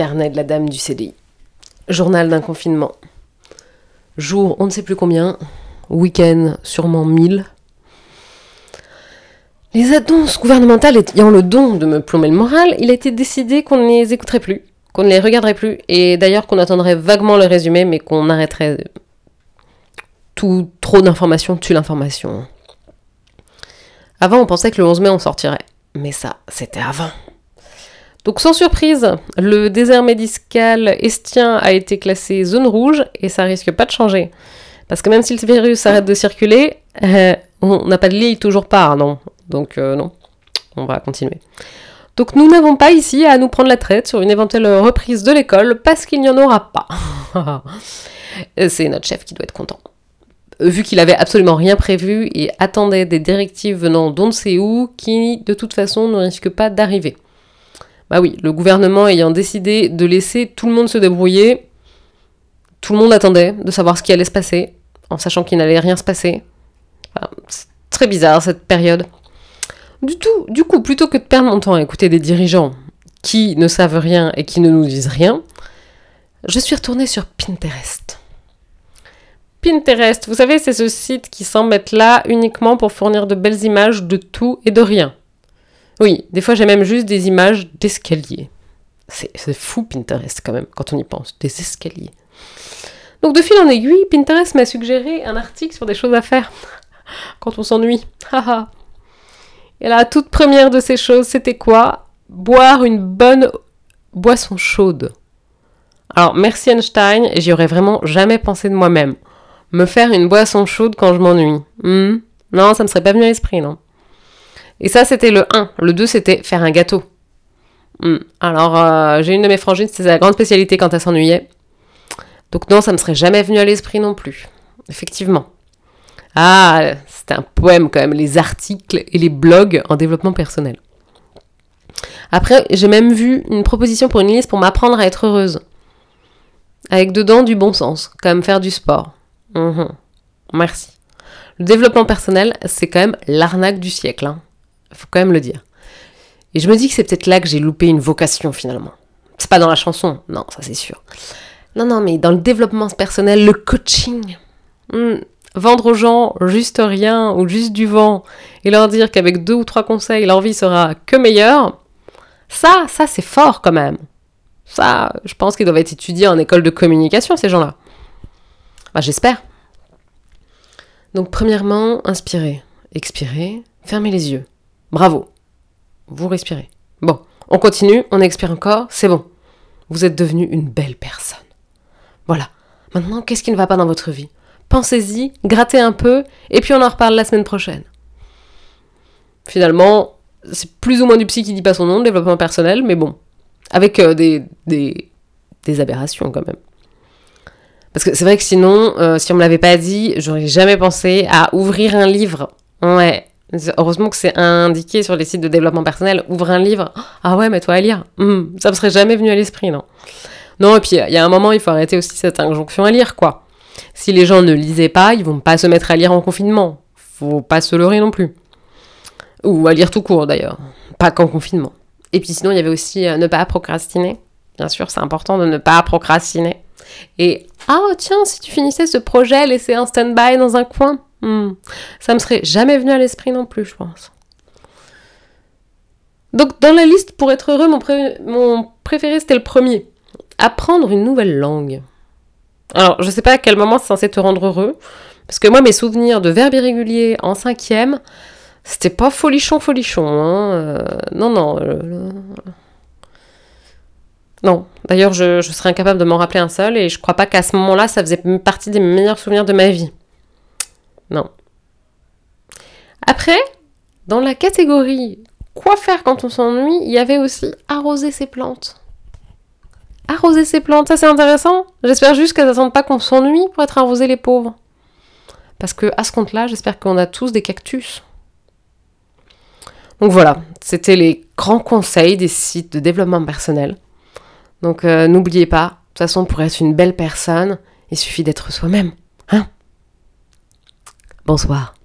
Carnet de la dame du CDI. Journal d'un confinement. Jour, on ne sait plus combien. Week-end, sûrement 1000. Les annonces gouvernementales ayant le don de me plomber le moral, il a été décidé qu'on ne les écouterait plus, qu'on ne les regarderait plus, et d'ailleurs qu'on attendrait vaguement le résumé, mais qu'on arrêterait tout trop d'informations tue l'information. Avant, on pensait que le 11 mai, on sortirait. Mais ça, c'était avant. Donc sans surprise, le désert médical estien a été classé zone rouge et ça risque pas de changer. Parce que même si le virus arrête de circuler, euh, on n'a pas de lit toujours pas, non. Donc euh, non, on va continuer. Donc nous n'avons pas ici à nous prendre la traite sur une éventuelle reprise de l'école parce qu'il n'y en aura pas. C'est notre chef qui doit être content. Vu qu'il avait absolument rien prévu et attendait des directives venant d'on ne sait où qui de toute façon ne risquent pas d'arriver. Bah oui, le gouvernement ayant décidé de laisser tout le monde se débrouiller, tout le monde attendait de savoir ce qui allait se passer, en sachant qu'il n'allait rien se passer. c'est très bizarre cette période. Du tout, du coup, plutôt que de perdre mon temps à écouter des dirigeants qui ne savent rien et qui ne nous disent rien, je suis retournée sur Pinterest. Pinterest, vous savez, c'est ce site qui semble être là uniquement pour fournir de belles images de tout et de rien. Oui, des fois j'ai même juste des images d'escaliers. C'est fou Pinterest quand même, quand on y pense, des escaliers. Donc de fil en aiguille, Pinterest m'a suggéré un article sur des choses à faire quand on s'ennuie. et la toute première de ces choses, c'était quoi? Boire une bonne boisson chaude. Alors merci Einstein, j'y aurais vraiment jamais pensé de moi-même. Me faire une boisson chaude quand je m'ennuie. Hmm? Non, ça me serait pas venu à l'esprit, non? Et ça, c'était le 1. Le 2, c'était faire un gâteau. Hmm. Alors, euh, j'ai une de mes frangines, c'était sa grande spécialité quand elle s'ennuyait. Donc non, ça me serait jamais venu à l'esprit non plus. Effectivement. Ah, c'était un poème quand même, les articles et les blogs en développement personnel. Après, j'ai même vu une proposition pour une liste pour m'apprendre à être heureuse. Avec dedans du bon sens, comme faire du sport. Mhm. Merci. Le développement personnel, c'est quand même l'arnaque du siècle. Hein faut quand même le dire. Et je me dis que c'est peut-être là que j'ai loupé une vocation finalement. C'est pas dans la chanson, non, ça c'est sûr. Non, non, mais dans le développement personnel, le coaching. Hmm, vendre aux gens juste rien ou juste du vent et leur dire qu'avec deux ou trois conseils, leur vie sera que meilleure, ça, ça c'est fort quand même. Ça, je pense qu'ils doivent être étudiés en école de communication, ces gens-là. J'espère. Donc, premièrement, inspirez, expirez, fermez les yeux. Bravo. Vous respirez. Bon, on continue, on expire encore, c'est bon. Vous êtes devenu une belle personne. Voilà. Maintenant, qu'est-ce qui ne va pas dans votre vie? Pensez-y, grattez un peu, et puis on en reparle la semaine prochaine. Finalement, c'est plus ou moins du psy qui dit pas son nom, développement personnel, mais bon. Avec euh, des, des, des, aberrations quand même. Parce que c'est vrai que sinon, euh, si on me l'avait pas dit, j'aurais jamais pensé à ouvrir un livre. Ouais, Heureusement que c'est indiqué sur les sites de développement personnel. Ouvre un livre. Ah ouais, mets-toi à lire. Hmm, ça me serait jamais venu à l'esprit, non. Non, et puis il y a un moment, il faut arrêter aussi cette injonction à lire, quoi. Si les gens ne lisaient pas, ils vont pas se mettre à lire en confinement. Faut pas se leurrer non plus. Ou à lire tout court d'ailleurs. Pas qu'en confinement. Et puis sinon, il y avait aussi euh, ne pas procrastiner. Bien sûr, c'est important de ne pas procrastiner. Et ah tiens, si tu finissais ce projet, laisser un stand-by dans un coin. Hmm. Ça me serait jamais venu à l'esprit non plus, je pense. Donc dans la liste, pour être heureux, mon, préféré c'était le premier. Apprendre une nouvelle langue. Alors je sais pas à quel moment c'est censé te rendre heureux, parce que moi mes souvenirs de verbes irréguliers en cinquième, c'était pas folichon folichon. Hein. Euh, non non. Non. D'ailleurs je, je serais incapable de m'en rappeler un seul et je crois pas qu'à ce moment-là ça faisait partie des meilleurs souvenirs de ma vie. Non. Après, dans la catégorie quoi faire quand on s'ennuie, il y avait aussi arroser ses plantes. Arroser ses plantes, ça c'est intéressant. J'espère juste qu'elles n'attendent pas qu'on s'ennuie pour être arrosées les pauvres. Parce que à ce compte-là, j'espère qu'on a tous des cactus. Donc voilà, c'était les grands conseils des sites de développement personnel. Donc euh, n'oubliez pas, de toute façon, pour être une belle personne, il suffit d'être soi-même. Hein Bonsoir.